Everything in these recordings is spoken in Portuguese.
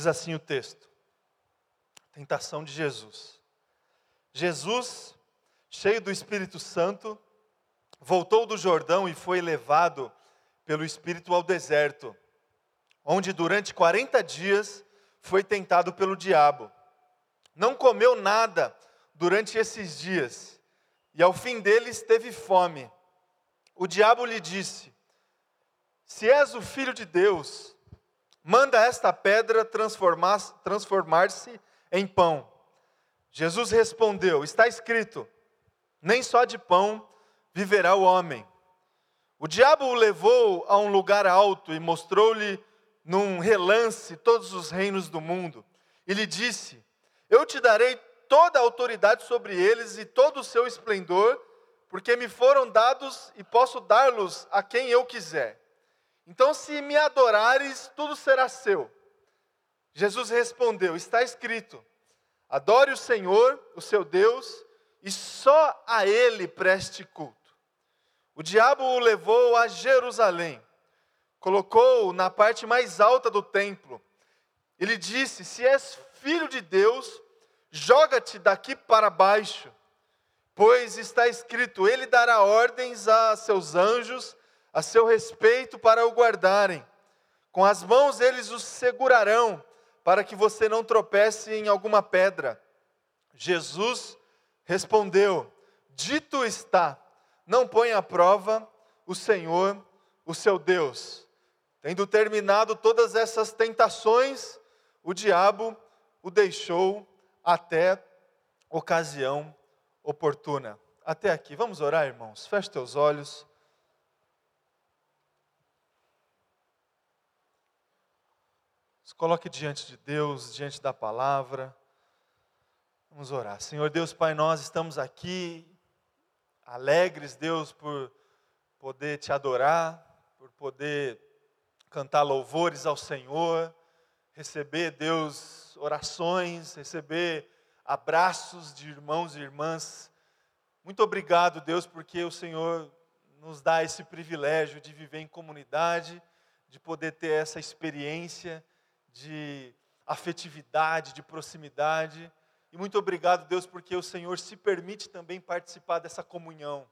Diz assim o texto: Tentação de Jesus. Jesus, cheio do Espírito Santo, voltou do Jordão e foi levado pelo Espírito ao deserto, onde durante 40 dias foi tentado pelo diabo. Não comeu nada durante esses dias, e ao fim deles teve fome. O diabo lhe disse: Se és o filho de Deus, manda esta pedra transformar-se transformar em pão. Jesus respondeu: Está escrito: Nem só de pão viverá o homem. O diabo o levou a um lugar alto e mostrou-lhe num relance todos os reinos do mundo. E lhe disse: Eu te darei toda a autoridade sobre eles e todo o seu esplendor, porque me foram dados e posso dar-los a quem eu quiser. Então, se me adorares, tudo será seu. Jesus respondeu: Está escrito: Adore o Senhor, o seu Deus, e só a Ele preste culto. O diabo o levou a Jerusalém, colocou-o na parte mais alta do templo. Ele disse: Se és filho de Deus, joga-te daqui para baixo, pois está escrito: Ele dará ordens a seus anjos a seu respeito para o guardarem. Com as mãos eles os segurarão para que você não tropece em alguma pedra. Jesus respondeu: Dito está, não põe à prova o Senhor, o seu Deus. Tendo terminado todas essas tentações, o diabo o deixou até ocasião oportuna. Até aqui. Vamos orar, irmãos. Feche teus olhos. Se coloque diante de Deus, diante da palavra. Vamos orar. Senhor Deus, Pai, nós estamos aqui alegres, Deus, por poder te adorar, por poder cantar louvores ao Senhor, receber, Deus, orações, receber abraços de irmãos e irmãs. Muito obrigado, Deus, porque o Senhor nos dá esse privilégio de viver em comunidade, de poder ter essa experiência de afetividade, de proximidade. E muito obrigado, Deus, porque o Senhor se permite também participar dessa comunhão.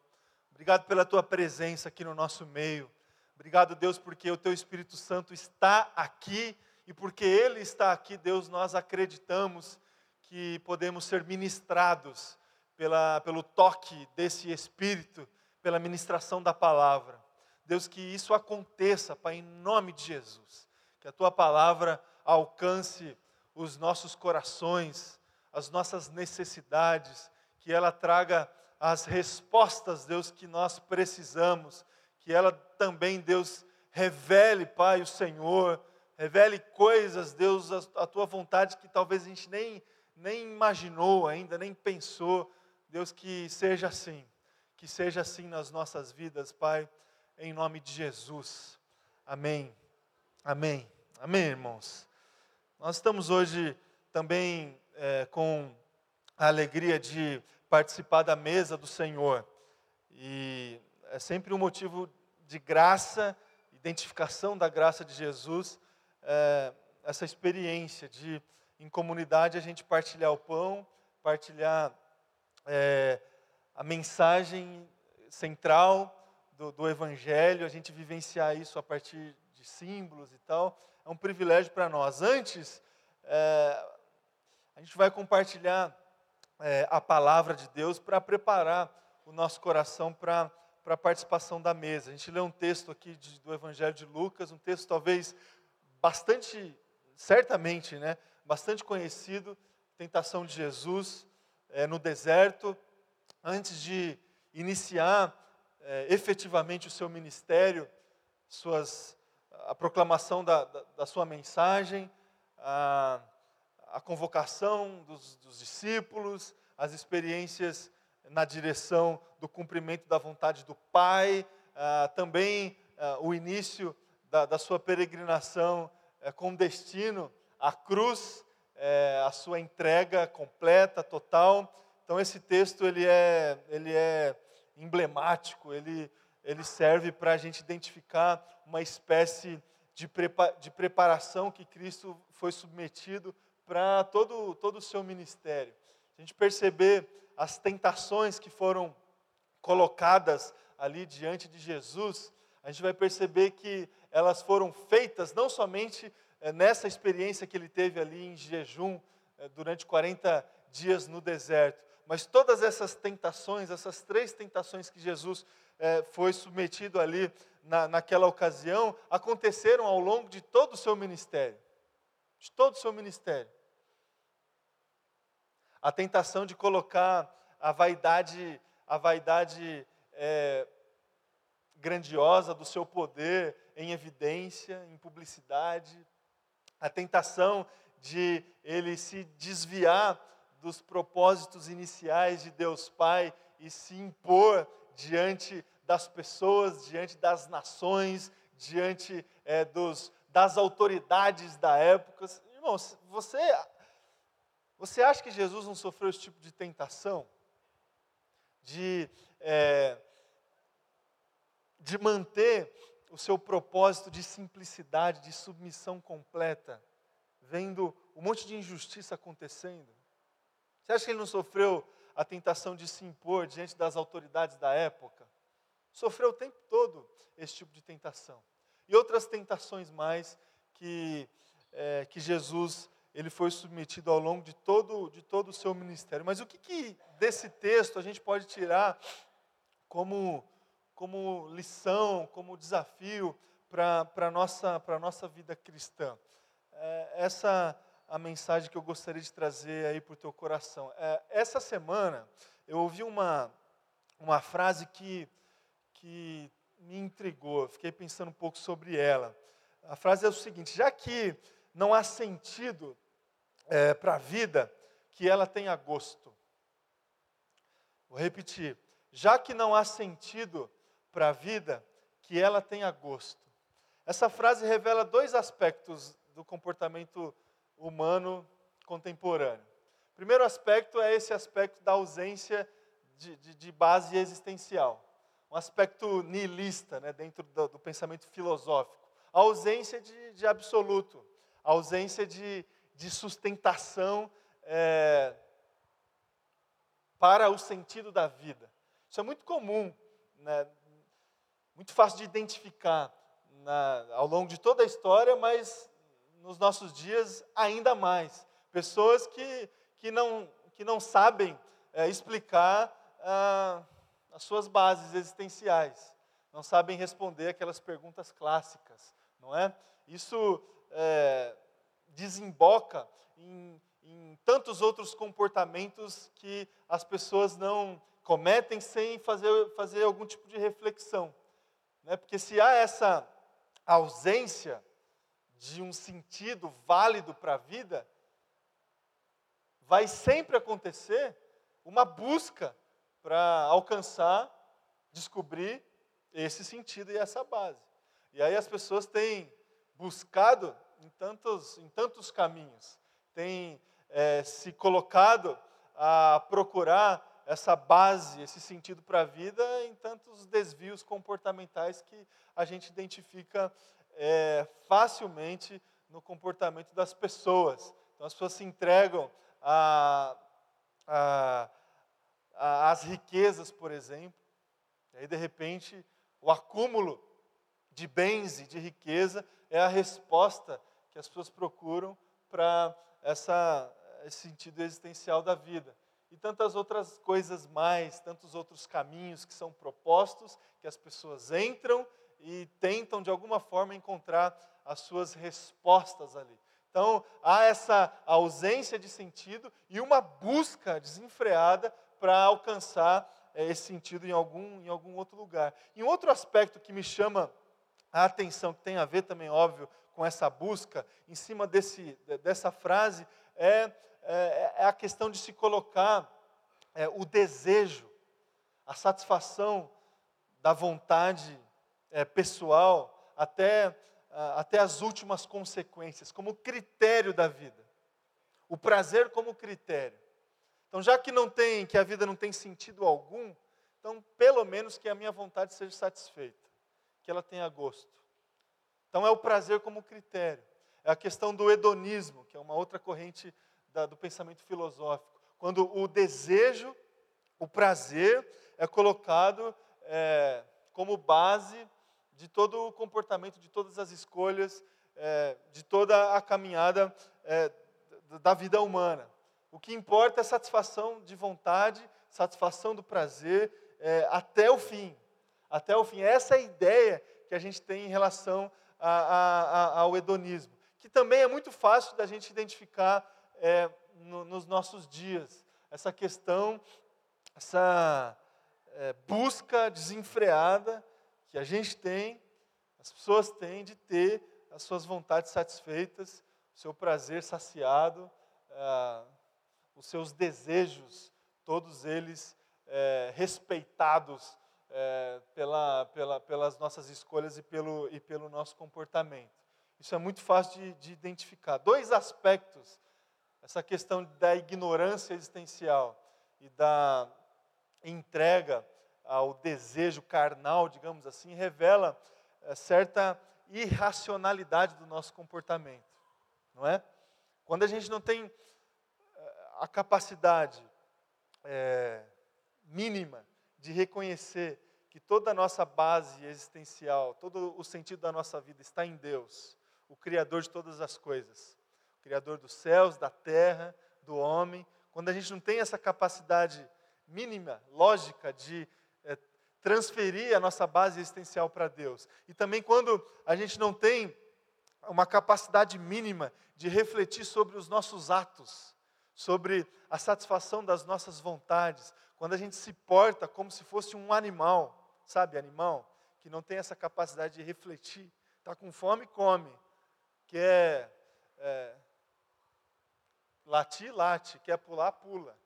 Obrigado pela tua presença aqui no nosso meio. Obrigado, Deus, porque o teu Espírito Santo está aqui e porque ele está aqui, Deus, nós acreditamos que podemos ser ministrados pela, pelo toque desse Espírito, pela ministração da palavra. Deus, que isso aconteça, Pai, em nome de Jesus. Que a tua palavra alcance os nossos corações, as nossas necessidades, que ela traga as respostas, Deus, que nós precisamos, que ela também, Deus, revele, Pai, o Senhor, revele coisas, Deus, a, tua vontade que talvez a gente nem, nem imaginou ainda, nem pensou, Deus, que seja assim, que seja assim nas nossas vidas, Pai, em nome de Jesus. Amém. Amém. Amém, irmãos. Nós estamos hoje também é, com a alegria de participar da mesa do Senhor. E é sempre um motivo de graça, identificação da graça de Jesus, é, essa experiência de, em comunidade, a gente partilhar o pão, partilhar é, a mensagem central do, do Evangelho, a gente vivenciar isso a partir de símbolos e tal é um privilégio para nós. Antes, é, a gente vai compartilhar é, a palavra de Deus para preparar o nosso coração para a participação da mesa. A gente lê um texto aqui de, do Evangelho de Lucas, um texto talvez bastante, certamente, né, bastante conhecido, tentação de Jesus é, no deserto, antes de iniciar é, efetivamente o seu ministério, suas a proclamação da, da, da sua mensagem, a, a convocação dos, dos, discípulos, as experiências na direção do cumprimento da vontade do Pai, também o início da, da sua peregrinação é, com destino à cruz, é, a sua entrega completa, total. Então esse texto ele é, ele é emblemático, ele ele serve para a gente identificar uma espécie de, de preparação que Cristo foi submetido para todo, todo o seu ministério. A gente perceber as tentações que foram colocadas ali diante de Jesus, a gente vai perceber que elas foram feitas não somente é, nessa experiência que ele teve ali em jejum é, durante 40 dias no deserto, mas todas essas tentações, essas três tentações que Jesus é, foi submetido ali na, naquela ocasião, aconteceram ao longo de todo o seu ministério. De todo o seu ministério. A tentação de colocar a vaidade, a vaidade é, grandiosa do seu poder em evidência, em publicidade, a tentação de ele se desviar dos propósitos iniciais de Deus Pai e se impor diante das pessoas, diante das nações, diante é, dos, das autoridades da época. Irmãos, você, você acha que Jesus não sofreu esse tipo de tentação? De, é, de manter o seu propósito de simplicidade, de submissão completa, vendo um monte de injustiça acontecendo? Você acha que ele não sofreu a tentação de se impor diante das autoridades da época? Sofreu o tempo todo esse tipo de tentação. E outras tentações mais que, é, que Jesus ele foi submetido ao longo de todo, de todo o seu ministério. Mas o que, que desse texto a gente pode tirar como, como lição, como desafio para a nossa, nossa vida cristã? É, essa a mensagem que eu gostaria de trazer aí para o teu coração. É, essa semana eu ouvi uma, uma frase que, que me intrigou, fiquei pensando um pouco sobre ela. A frase é o seguinte: já que não há sentido é, para a vida, que ela tenha gosto. Vou repetir: já que não há sentido para a vida, que ela tenha gosto. Essa frase revela dois aspectos do comportamento humano contemporâneo. O primeiro aspecto é esse aspecto da ausência de, de, de base existencial, um aspecto nihilista né, dentro do, do, pensamento filosófico. A ausência de, de absoluto, a ausência de, de sustentação é, para o sentido da vida. Isso é muito comum, né, muito fácil de identificar na, ao longo de toda a história, mas nos nossos dias ainda mais. Pessoas que, que, não, que não sabem é, explicar ah, as suas bases existenciais, não sabem responder aquelas perguntas clássicas, não é? Isso é, desemboca em, em tantos outros comportamentos que as pessoas não cometem sem fazer, fazer algum tipo de reflexão. Né? Porque se há essa ausência de um sentido válido para a vida, vai sempre acontecer uma busca para alcançar, descobrir esse sentido e essa base. E aí as pessoas têm buscado em tantos, em tantos caminhos, têm é, se colocado a procurar essa base, esse sentido para a vida em tantos desvios comportamentais que a gente identifica é, facilmente no comportamento das pessoas. Então, as pessoas se entregam às riquezas, por exemplo, e aí, de repente, o acúmulo de bens e de riqueza é a resposta que as pessoas procuram para esse sentido existencial da vida. E tantas outras coisas mais, tantos outros caminhos que são propostos, que as pessoas entram e tentam de alguma forma encontrar as suas respostas ali. Então, há essa ausência de sentido e uma busca desenfreada para alcançar é, esse sentido em algum, em algum outro lugar. E um outro aspecto que me chama a atenção, que tem a ver também, óbvio, com essa busca, em cima desse, dessa frase, é, é, é a questão de se colocar é, o desejo, a satisfação da vontade é, pessoal até, até as últimas consequências, como critério da vida. O prazer como critério. Então, já que não tem, que a vida não tem sentido algum, então pelo menos que a minha vontade seja satisfeita, que ela tenha gosto. Então é o prazer como critério. É a questão do hedonismo, que é uma outra corrente da, do pensamento filosófico. Quando o desejo, o prazer é colocado é, como base de todo o comportamento, de todas as escolhas, é, de toda a caminhada é, da vida humana. O que importa é satisfação de vontade, satisfação do prazer é, até o fim. Até o fim. Essa é a ideia que a gente tem em relação a, a, a, ao hedonismo, que também é muito fácil da gente identificar é, no, nos nossos dias. Essa questão, essa é, busca desenfreada que a gente tem, as pessoas têm de ter as suas vontades satisfeitas, o seu prazer saciado, ah, os seus desejos, todos eles é, respeitados é, pela, pela, pelas nossas escolhas e pelo, e pelo nosso comportamento. Isso é muito fácil de, de identificar. Dois aspectos, essa questão da ignorância existencial e da entrega ao desejo carnal, digamos assim, revela é, certa irracionalidade do nosso comportamento, não é? Quando a gente não tem a capacidade é, mínima de reconhecer que toda a nossa base existencial, todo o sentido da nossa vida está em Deus, o Criador de todas as coisas, o Criador dos céus, da terra, do homem. Quando a gente não tem essa capacidade mínima, lógica, de transferir a nossa base existencial para Deus, e também quando a gente não tem uma capacidade mínima de refletir sobre os nossos atos, sobre a satisfação das nossas vontades, quando a gente se porta como se fosse um animal, sabe, animal, que não tem essa capacidade de refletir, está com fome, come, quer é, latir, late, quer pular, pula.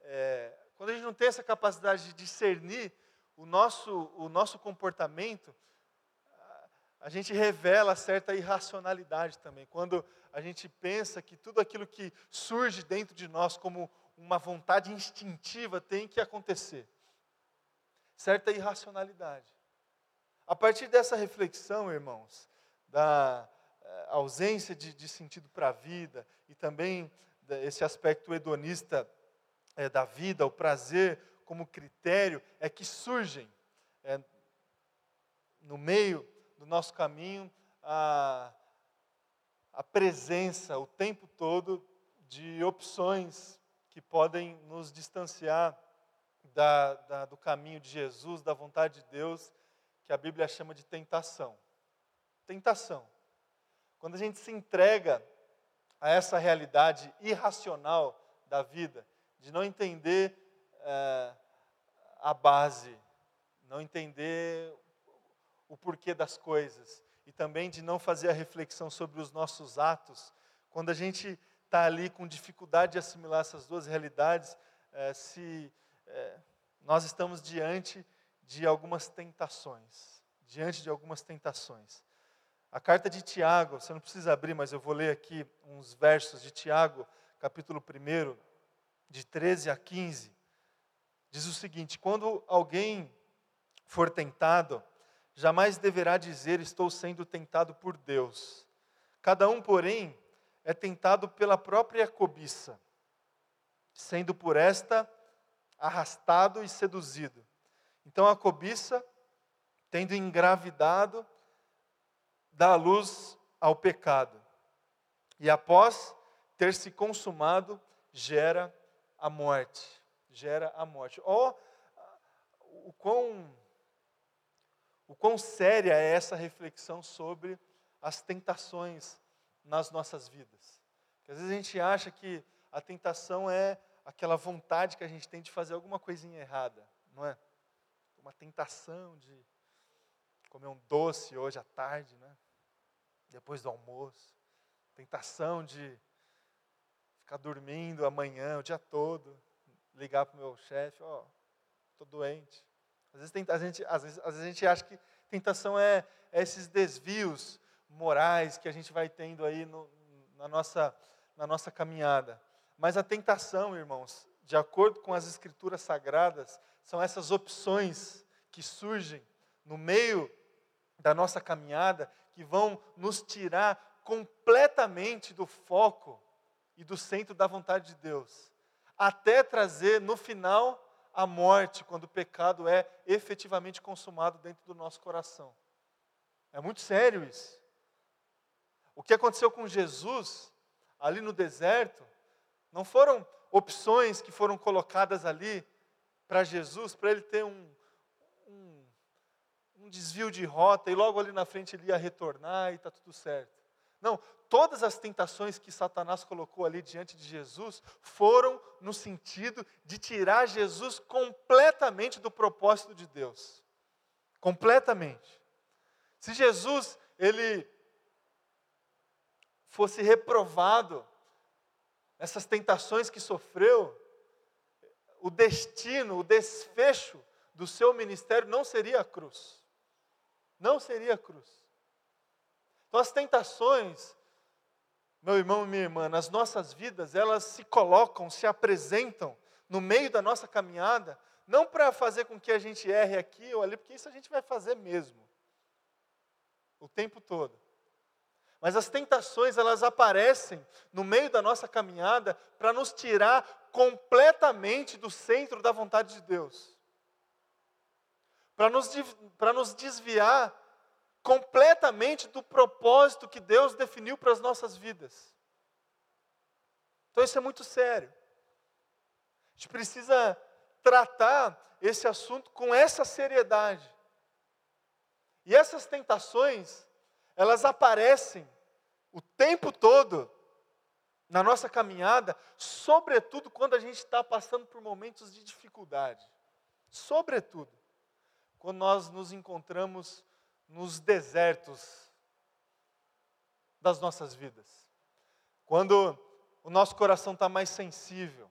É, quando a gente não tem essa capacidade de discernir o nosso, o nosso comportamento, a gente revela certa irracionalidade também. Quando a gente pensa que tudo aquilo que surge dentro de nós como uma vontade instintiva tem que acontecer. Certa irracionalidade. A partir dessa reflexão, irmãos, da eh, ausência de, de sentido para a vida e também esse aspecto hedonista é, da vida, o prazer como critério, é que surgem é, no meio do nosso caminho a, a presença o tempo todo de opções que podem nos distanciar da, da, do caminho de Jesus, da vontade de Deus, que a Bíblia chama de tentação. Tentação. Quando a gente se entrega a essa realidade irracional da vida, de não entender é, a base, não entender o porquê das coisas e também de não fazer a reflexão sobre os nossos atos, quando a gente está ali com dificuldade de assimilar essas duas realidades, é, se é, nós estamos diante de algumas tentações, diante de algumas tentações. A carta de Tiago, você não precisa abrir, mas eu vou ler aqui uns versos de Tiago, capítulo 1, de 13 a 15. Diz o seguinte: Quando alguém for tentado, jamais deverá dizer estou sendo tentado por Deus. Cada um, porém, é tentado pela própria cobiça, sendo por esta arrastado e seduzido. Então a cobiça, tendo engravidado, dá luz ao pecado. E após ter se consumado, gera a morte. Gera a morte. Ó, oh, o quão o quão séria é essa reflexão sobre as tentações nas nossas vidas. Porque às vezes a gente acha que a tentação é aquela vontade que a gente tem de fazer alguma coisinha errada, não é? Uma tentação de comer um doce hoje à tarde, né? Depois do almoço. Tentação de ficar dormindo amanhã, o dia todo, ligar para o meu chefe, ó, oh, estou doente. Às vezes, tem, a, gente, às, vezes, às vezes a gente acha que tentação é, é esses desvios morais que a gente vai tendo aí no, na, nossa, na nossa caminhada. Mas a tentação, irmãos, de acordo com as escrituras sagradas, são essas opções que surgem no meio da nossa caminhada que vão nos tirar completamente do foco e do centro da vontade de Deus, até trazer no final a morte, quando o pecado é efetivamente consumado dentro do nosso coração. É muito sério isso. O que aconteceu com Jesus, ali no deserto, não foram opções que foram colocadas ali para Jesus, para ele ter um, um, um, desvio de rota e logo ali na frente ele ia retornar e está tudo certo. Não, todas as tentações que Satanás colocou ali diante de Jesus foram no sentido de tirar Jesus completamente do propósito de Deus. Completamente. Se Jesus, ele fosse reprovado essas tentações que sofreu, o destino, o desfecho do seu ministério não seria a cruz. Não seria a cruz. Então as tentações, meu irmão e minha irmã, nas nossas vidas, elas se colocam, se apresentam no meio da nossa caminhada, não para fazer com que a gente erre aqui ou ali, porque isso a gente vai fazer mesmo. O tempo todo. Mas as tentações, elas aparecem no meio da nossa caminhada para nos tirar completamente do centro da vontade de Deus. Para nos, para nos desviar completamente do propósito que Deus definiu para as nossas vidas. Então isso é muito sério. A gente precisa tratar esse assunto com essa seriedade. E essas tentações, elas aparecem o tempo todo na nossa caminhada, sobretudo quando a gente está passando por momentos de dificuldade. Sobretudo, quando nós nos encontramos nos desertos das nossas vidas. Quando o nosso coração está mais sensível.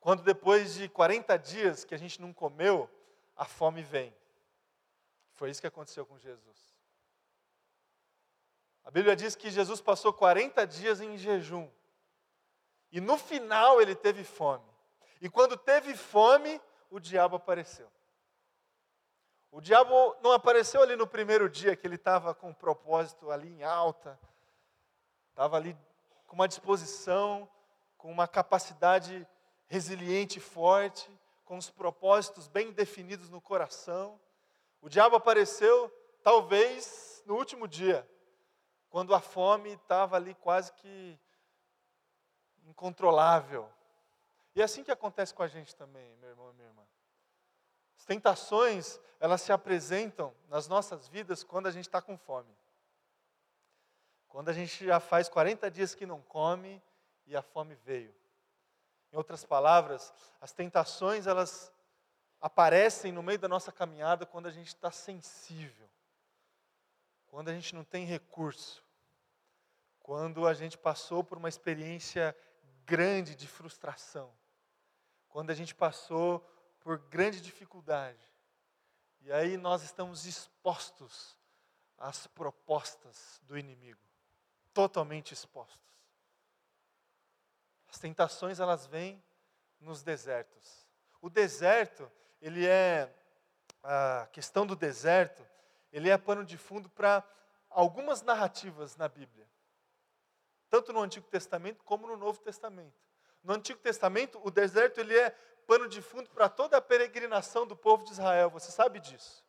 Quando depois de 40 dias que a gente não comeu, a fome vem. Foi isso que aconteceu com Jesus. A Bíblia diz que Jesus passou 40 dias em jejum. E no final ele teve fome. E quando teve fome, o diabo apareceu. O diabo não apareceu ali no primeiro dia que ele estava com um propósito ali em alta, estava ali com uma disposição, com uma capacidade resiliente e forte, com os propósitos bem definidos no coração. O diabo apareceu, talvez, no último dia, quando a fome estava ali quase que incontrolável. E é assim que acontece com a gente também, meu irmão e minha irmã. As tentações, elas se apresentam nas nossas vidas quando a gente está com fome. Quando a gente já faz 40 dias que não come e a fome veio. Em outras palavras, as tentações, elas aparecem no meio da nossa caminhada quando a gente está sensível quando a gente não tem recurso, quando a gente passou por uma experiência grande de frustração, quando a gente passou por grande dificuldade, e aí nós estamos expostos às propostas do inimigo, totalmente expostos. As tentações elas vêm nos desertos. O deserto, ele é a questão do deserto, ele é pano de fundo para algumas narrativas na Bíblia, tanto no Antigo Testamento como no Novo Testamento. No Antigo Testamento, o deserto ele é pano de fundo para toda a peregrinação do povo de Israel. Você sabe disso?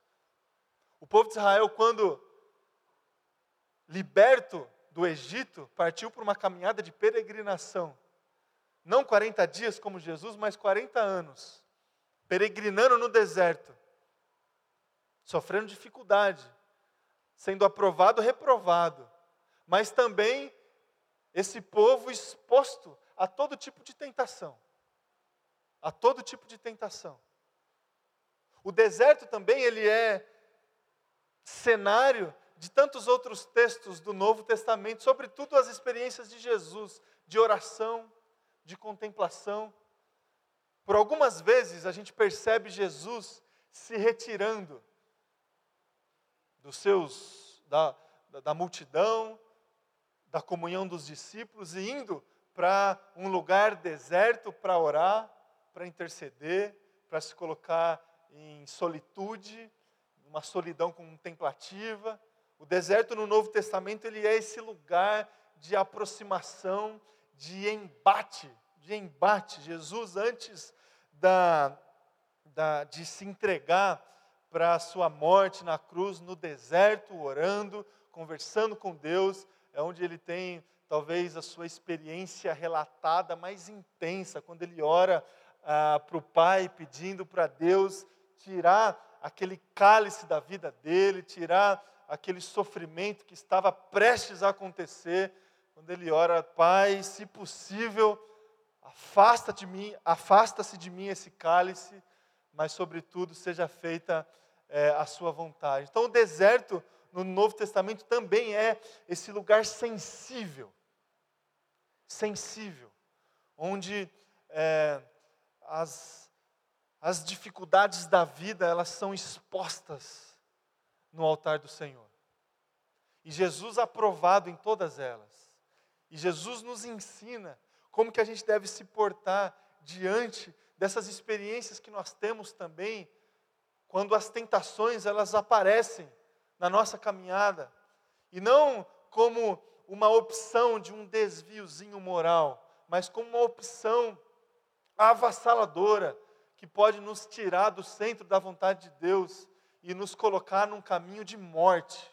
O povo de Israel, quando liberto do Egito, partiu para uma caminhada de peregrinação. Não 40 dias como Jesus, mas 40 anos, peregrinando no deserto sofrendo dificuldade, sendo aprovado reprovado, mas também esse povo exposto a todo tipo de tentação. A todo tipo de tentação. O deserto também ele é cenário de tantos outros textos do Novo Testamento, sobretudo as experiências de Jesus, de oração, de contemplação. Por algumas vezes a gente percebe Jesus se retirando dos seus, da, da multidão, da comunhão dos discípulos e indo para um lugar deserto para orar, para interceder, para se colocar em solitude, uma solidão contemplativa. O deserto no Novo Testamento ele é esse lugar de aproximação, de embate, de embate. Jesus antes da, da, de se entregar para a sua morte na cruz, no deserto, orando, conversando com Deus, é onde ele tem talvez a sua experiência relatada mais intensa, quando ele ora ah, para o Pai, pedindo para Deus tirar aquele cálice da vida dele, tirar aquele sofrimento que estava prestes a acontecer, quando ele ora, Pai, se possível, afasta de mim, afasta-se de mim esse cálice, mas sobretudo seja feita é, a sua vontade. Então o deserto no Novo Testamento também é esse lugar sensível. Sensível, onde é, as, as dificuldades da vida elas são expostas no altar do Senhor. E Jesus aprovado em todas elas. E Jesus nos ensina como que a gente deve se portar diante dessas experiências que nós temos também quando as tentações elas aparecem na nossa caminhada e não como uma opção de um desviozinho moral, mas como uma opção avassaladora que pode nos tirar do centro da vontade de Deus e nos colocar num caminho de morte,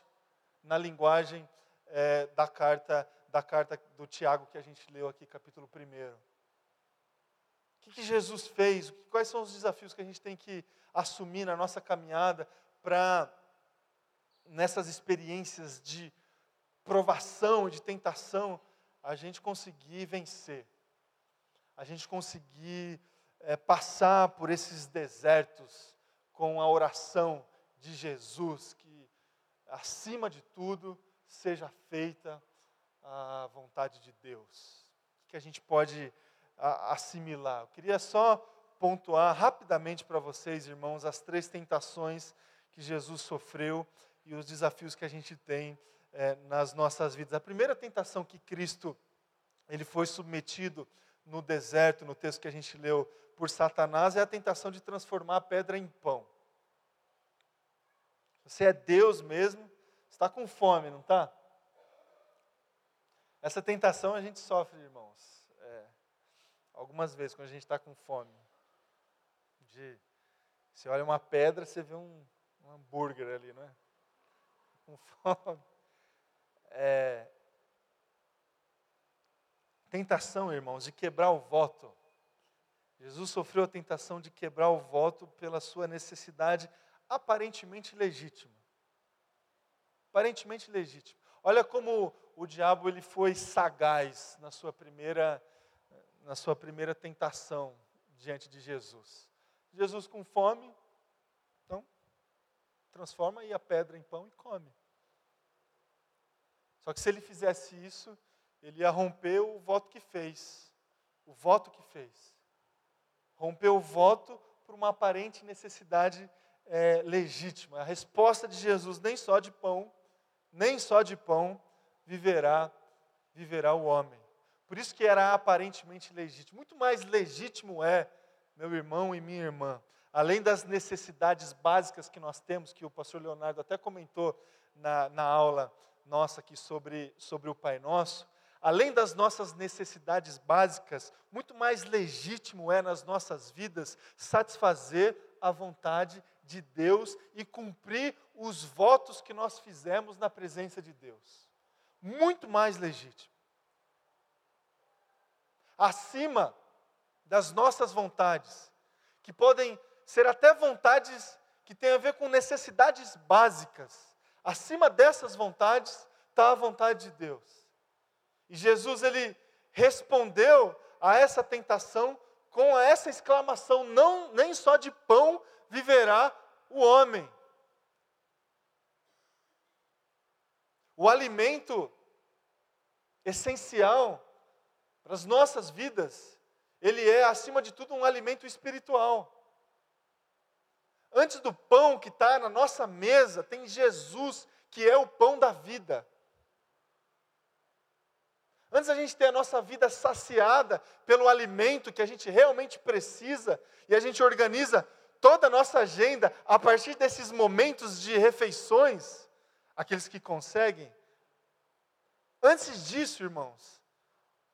na linguagem é, da carta da carta do Tiago que a gente leu aqui, capítulo 1. O que, que Jesus fez? Quais são os desafios que a gente tem que assumir na nossa caminhada para, nessas experiências de provação, de tentação, a gente conseguir vencer, a gente conseguir é, passar por esses desertos com a oração de Jesus, que acima de tudo seja feita a vontade de Deus. O que a gente pode a, assimilar? Eu queria só pontuar rapidamente para vocês, irmãos, as três tentações que Jesus sofreu e os desafios que a gente tem é, nas nossas vidas. A primeira tentação que Cristo ele foi submetido no deserto, no texto que a gente leu, por Satanás, é a tentação de transformar a pedra em pão. Você é Deus mesmo, está com fome, não está? Essa tentação a gente sofre, irmãos, é, algumas vezes quando a gente está com fome. De, você olha uma pedra, você vê um, um hambúrguer ali, não é? Com fome. É, tentação, irmãos, de quebrar o voto. Jesus sofreu a tentação de quebrar o voto pela sua necessidade aparentemente legítima. Aparentemente legítima. Olha como o diabo ele foi sagaz na sua primeira na sua primeira tentação diante de Jesus. Jesus com fome, então transforma aí a pedra em pão e come. Só que se ele fizesse isso, ele ia romper o voto que fez. O voto que fez. Rompeu o voto por uma aparente necessidade é, legítima. A resposta de Jesus, nem só de pão, nem só de pão viverá, viverá o homem. Por isso que era aparentemente legítimo. Muito mais legítimo é, meu irmão e minha irmã, além das necessidades básicas que nós temos, que o pastor Leonardo até comentou na, na aula nossa aqui sobre, sobre o Pai Nosso, além das nossas necessidades básicas, muito mais legítimo é nas nossas vidas satisfazer a vontade de Deus e cumprir os votos que nós fizemos na presença de Deus. Muito mais legítimo. Acima das nossas vontades, que podem ser até vontades que têm a ver com necessidades básicas Acima dessas vontades está a vontade de Deus. E Jesus ele respondeu a essa tentação com essa exclamação: não nem só de pão viverá o homem. O alimento essencial para as nossas vidas, ele é acima de tudo um alimento espiritual. Antes do pão que está na nossa mesa, tem Jesus, que é o pão da vida. Antes a gente ter a nossa vida saciada pelo alimento que a gente realmente precisa, e a gente organiza toda a nossa agenda a partir desses momentos de refeições, aqueles que conseguem. Antes disso, irmãos,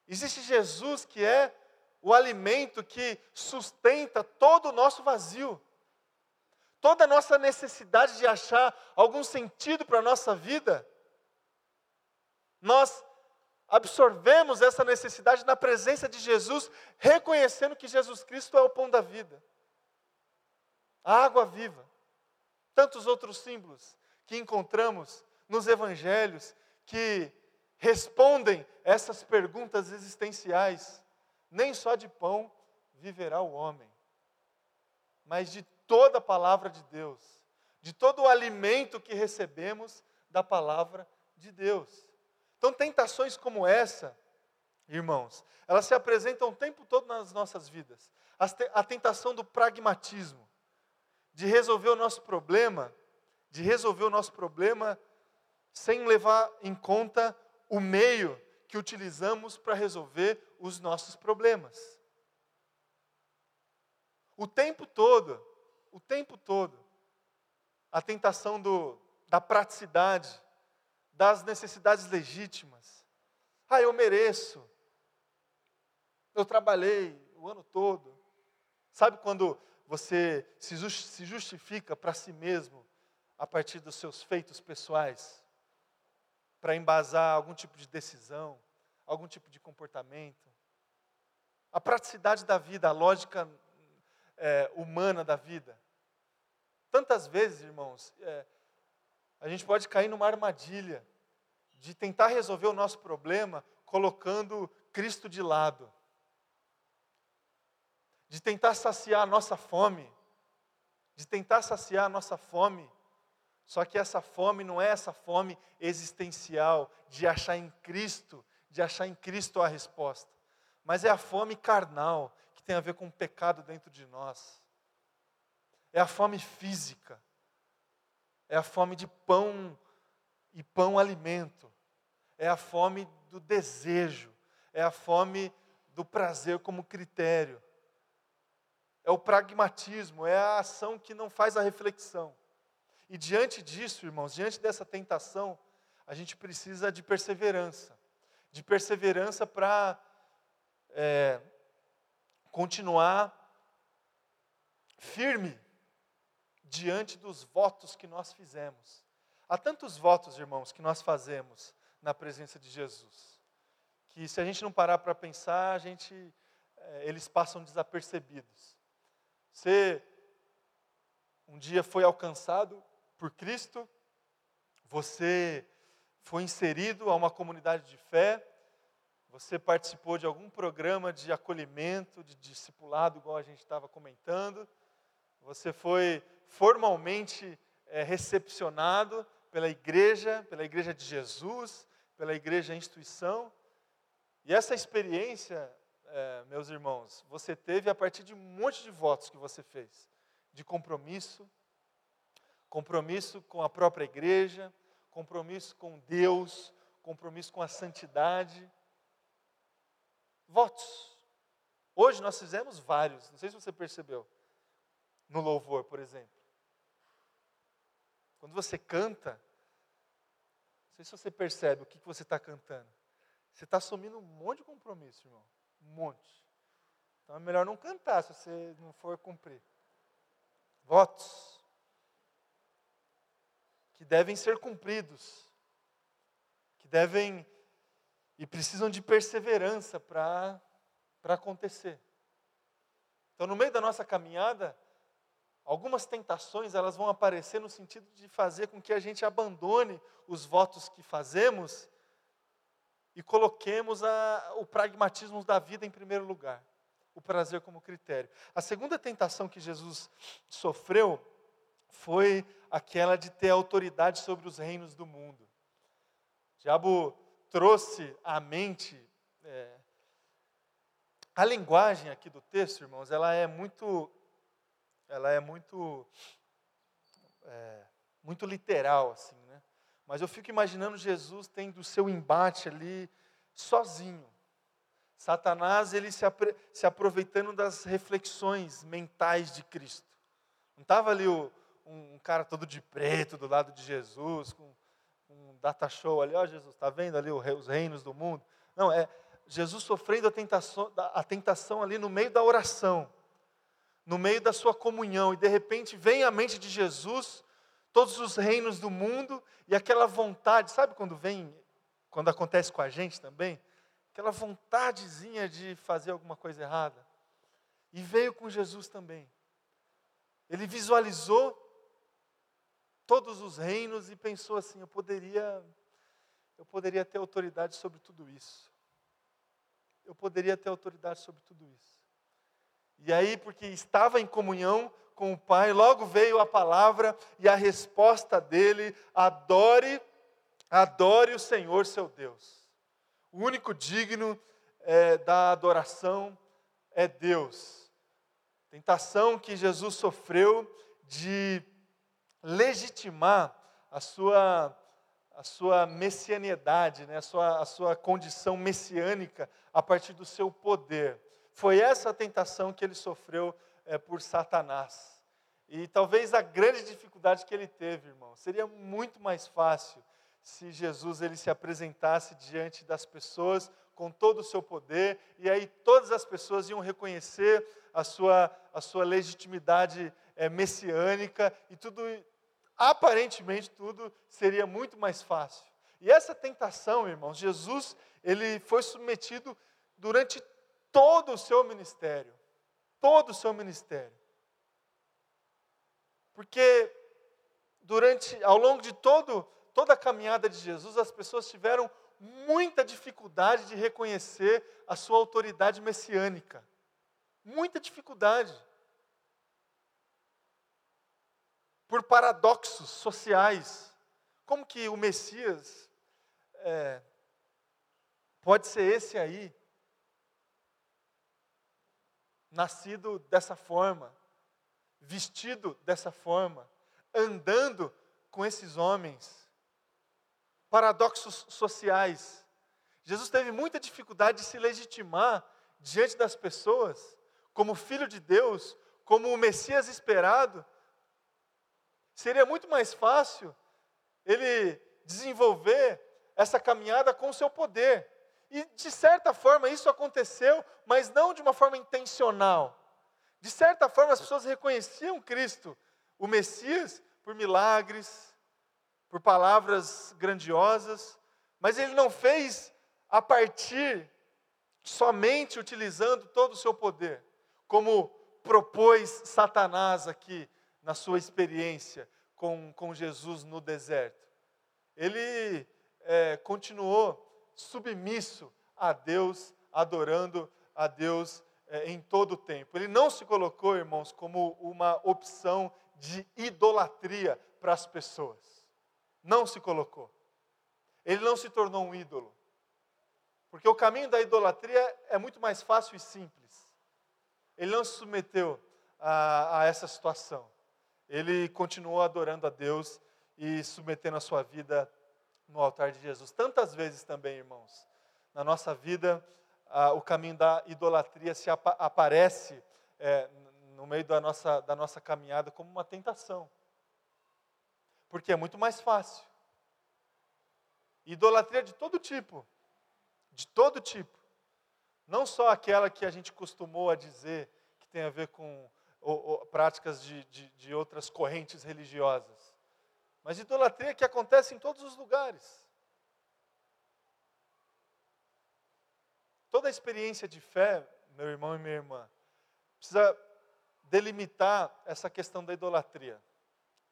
existe Jesus que é o alimento que sustenta todo o nosso vazio, toda a nossa necessidade de achar algum sentido para a nossa vida. Nós absorvemos essa necessidade na presença de Jesus, reconhecendo que Jesus Cristo é o pão da vida, a água viva. Tantos outros símbolos que encontramos nos evangelhos que respondem essas perguntas existenciais. Nem só de pão viverá o homem, mas de toda a palavra de Deus, de todo o alimento que recebemos da palavra de Deus. Então, tentações como essa, irmãos, elas se apresentam o tempo todo nas nossas vidas. A tentação do pragmatismo, de resolver o nosso problema, de resolver o nosso problema sem levar em conta o meio que utilizamos para resolver os nossos problemas. O tempo todo, o tempo todo, a tentação do, da praticidade, das necessidades legítimas. Ah, eu mereço. Eu trabalhei o ano todo. Sabe quando você se justifica para si mesmo a partir dos seus feitos pessoais? Para embasar algum tipo de decisão, algum tipo de comportamento? A praticidade da vida, a lógica é, humana da vida. Tantas vezes, irmãos, é, a gente pode cair numa armadilha de tentar resolver o nosso problema colocando Cristo de lado, de tentar saciar a nossa fome, de tentar saciar a nossa fome. Só que essa fome não é essa fome existencial de achar em Cristo, de achar em Cristo a resposta, mas é a fome carnal que tem a ver com o pecado dentro de nós. É a fome física é a fome de pão e pão alimento, é a fome do desejo, é a fome do prazer como critério, é o pragmatismo, é a ação que não faz a reflexão. E diante disso, irmãos, diante dessa tentação, a gente precisa de perseverança, de perseverança para é, continuar firme diante dos votos que nós fizemos. Há tantos votos, irmãos, que nós fazemos na presença de Jesus, que se a gente não parar para pensar, a gente, é, eles passam desapercebidos. Você um dia foi alcançado por Cristo, você foi inserido a uma comunidade de fé, você participou de algum programa de acolhimento, de discipulado, igual a gente estava comentando, você foi formalmente é, recepcionado pela igreja, pela igreja de Jesus, pela igreja instituição. E essa experiência, é, meus irmãos, você teve a partir de um monte de votos que você fez, de compromisso, compromisso com a própria igreja, compromisso com Deus, compromisso com a santidade. Votos. Hoje nós fizemos vários, não sei se você percebeu, no louvor, por exemplo. Quando você canta, não sei se você percebe o que, você está cantando. Você está assumindo um monte de compromisso, irmão. Um monte. Então é melhor não cantar se você não for cumprir. Votos que devem ser cumpridos, que devem e precisam de perseverança para acontecer. Então, no meio da nossa caminhada, Algumas tentações elas vão aparecer no sentido de fazer com que a gente abandone os votos que fazemos e coloquemos a, o pragmatismo da vida em primeiro lugar, o prazer como critério. A segunda tentação que Jesus sofreu foi aquela de ter autoridade sobre os reinos do mundo. O diabo trouxe à mente é, a linguagem aqui do texto, irmãos, ela é muito ela é muito, é, muito literal, assim, né? Mas eu fico imaginando Jesus tendo o seu embate ali sozinho. Satanás, ele se, se aproveitando das reflexões mentais de Cristo. Não estava ali o, um, cara todo de preto do lado de Jesus, com um data show ali, ó Jesus, está vendo ali os reinos do mundo? Não, é Jesus sofrendo a tentação, a tentação ali no meio da oração, no meio da sua comunhão, e de repente vem à mente de Jesus todos os reinos do mundo e aquela vontade, sabe quando vem, quando acontece com a gente também? Aquela vontadezinha de fazer alguma coisa errada. E veio com Jesus também. Ele visualizou todos os reinos e pensou assim: eu poderia, eu poderia ter autoridade sobre tudo isso. Eu poderia ter autoridade sobre tudo isso. E aí, porque estava em comunhão com o Pai, logo veio a palavra e a resposta dele: adore, adore o Senhor seu Deus. O único digno é, da adoração é Deus. Tentação que Jesus sofreu de legitimar a sua, a sua messianidade, né? a, sua, a sua condição messiânica a partir do seu poder. Foi essa a tentação que ele sofreu é, por Satanás. E talvez a grande dificuldade que ele teve, irmão, seria muito mais fácil se Jesus ele se apresentasse diante das pessoas com todo o seu poder, e aí todas as pessoas iam reconhecer a sua, a sua legitimidade é, messiânica, e tudo, aparentemente, tudo seria muito mais fácil. E essa tentação, irmãos, Jesus, ele foi submetido durante todo o seu ministério. Todo o seu ministério. Porque durante, ao longo de todo, toda a caminhada de Jesus, as pessoas tiveram muita dificuldade de reconhecer a sua autoridade messiânica. Muita dificuldade. Por paradoxos sociais. Como que o Messias é, pode ser esse aí? Nascido dessa forma, vestido dessa forma, andando com esses homens paradoxos sociais. Jesus teve muita dificuldade de se legitimar diante das pessoas como filho de Deus, como o Messias esperado. Seria muito mais fácil ele desenvolver essa caminhada com o seu poder. E de certa forma isso aconteceu, mas não de uma forma intencional. De certa forma as pessoas reconheciam Cristo, o Messias, por milagres, por palavras grandiosas, mas ele não fez a partir somente utilizando todo o seu poder, como propôs Satanás aqui na sua experiência com, com Jesus no deserto. Ele é, continuou submisso a Deus, adorando a Deus é, em todo o tempo. Ele não se colocou, irmãos, como uma opção de idolatria para as pessoas não se colocou. Ele não se tornou um ídolo. Porque o caminho da idolatria é muito mais fácil e simples. Ele não se submeteu a, a essa situação. Ele continuou adorando a Deus e submetendo a sua vida no altar de Jesus. Tantas vezes também, irmãos, na nossa vida, o caminho da idolatria se apa aparece é, no meio da nossa, da nossa caminhada como uma tentação. Porque é muito mais fácil. Idolatria de todo tipo. De todo tipo. Não só aquela que a gente costumou a dizer, que tem a ver com ou, ou, práticas de, de, de outras correntes religiosas. Mas idolatria que acontece em todos os lugares. Toda experiência de fé, meu irmão e minha irmã, precisa delimitar essa questão da idolatria.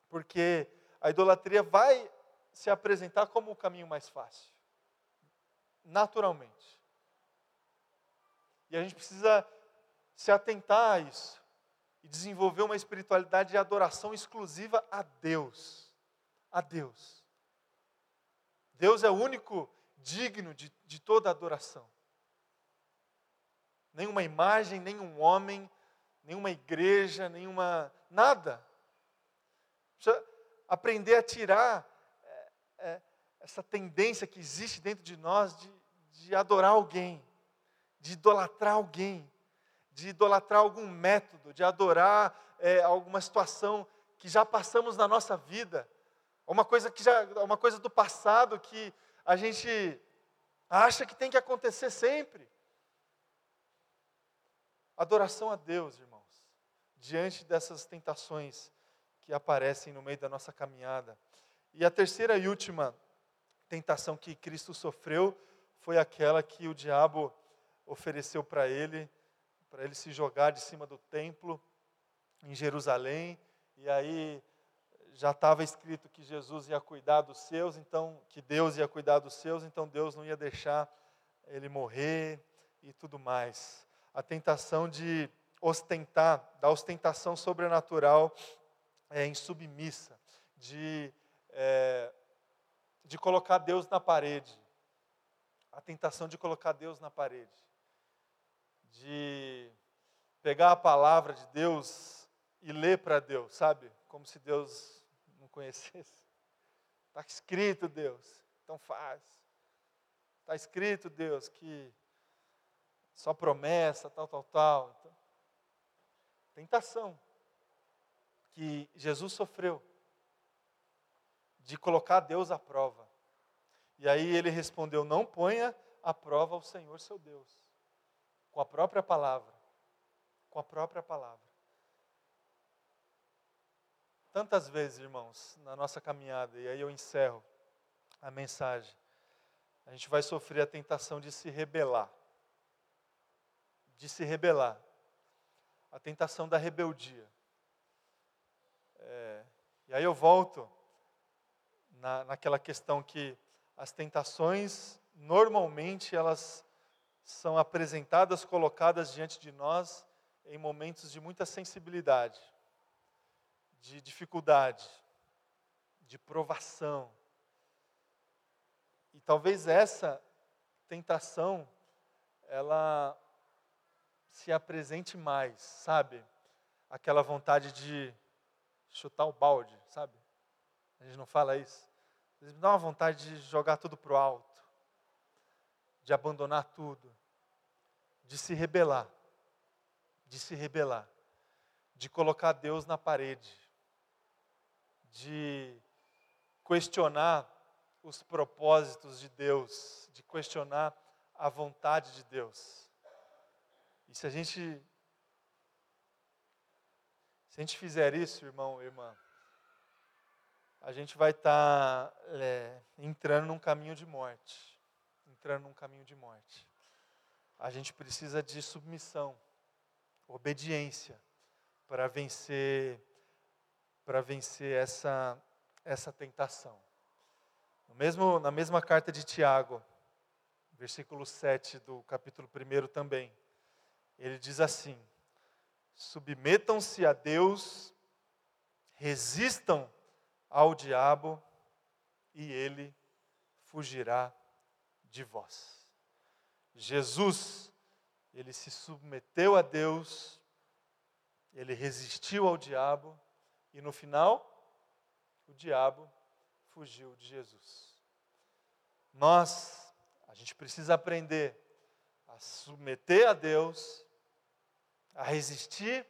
Porque a idolatria vai se apresentar como o caminho mais fácil. Naturalmente. E a gente precisa se atentar a isso e desenvolver uma espiritualidade de adoração exclusiva a Deus. A Deus. Deus é o único digno de, de toda adoração. Nenhuma imagem, nenhum homem, nenhuma igreja, nenhuma. nada. Precisa aprender a tirar é, é, essa tendência que existe dentro de nós de, de adorar alguém, de idolatrar alguém, de idolatrar algum método, de adorar é, alguma situação que já passamos na nossa vida, uma coisa que já, uma coisa do passado que a gente acha que tem que acontecer sempre. Adoração a Deus, irmãos, diante dessas tentações que aparecem no meio da nossa caminhada. E a terceira e última tentação que Cristo sofreu foi aquela que o diabo ofereceu para ele, para ele se jogar de cima do templo em Jerusalém, e aí já estava escrito que Jesus ia cuidar dos seus, então que Deus ia cuidar dos seus, então Deus não ia deixar ele morrer e tudo mais. A tentação de ostentar, da ostentação sobrenatural é, em submissa, de, é, de colocar Deus na parede. A tentação de colocar Deus na parede. De pegar a palavra de Deus e ler para Deus, sabe? Como se Deus conhecesse. Está escrito, Deus, então faz. Está escrito, Deus, que só promessa, tal, tal, tal. Então, tentação que Jesus sofreu de colocar Deus à prova. E aí ele respondeu: Não ponha à prova o Senhor seu Deus, com a própria palavra. Com a própria palavra. Tantas vezes, irmãos, na nossa caminhada, e aí eu encerro a mensagem, a gente vai sofrer a tentação de se rebelar. De se rebelar. A tentação da rebeldia. É, e aí eu volto na, naquela questão que as tentações, normalmente, elas são apresentadas, colocadas diante de nós em momentos de muita sensibilidade de dificuldade, de provação. E talvez essa tentação ela se apresente mais, sabe? Aquela vontade de chutar o balde, sabe? A gente não fala isso. Me dá uma vontade de jogar tudo para o alto, de abandonar tudo, de se rebelar, de se rebelar, de colocar Deus na parede, de questionar os propósitos de Deus, de questionar a vontade de Deus. E se a gente se a gente fizer isso, irmão, irmã, a gente vai estar tá, é, entrando num caminho de morte, entrando num caminho de morte. A gente precisa de submissão, obediência para vencer para vencer essa, essa tentação. No mesmo, na mesma carta de Tiago, versículo 7 do capítulo 1 também, ele diz assim: Submetam-se a Deus, resistam ao diabo, e ele fugirá de vós. Jesus, ele se submeteu a Deus, ele resistiu ao diabo, e no final, o diabo fugiu de Jesus. Nós, a gente precisa aprender a submeter a Deus, a resistir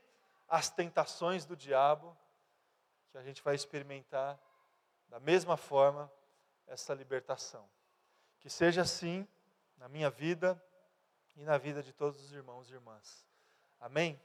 às tentações do diabo, que a gente vai experimentar da mesma forma essa libertação. Que seja assim na minha vida e na vida de todos os irmãos e irmãs. Amém?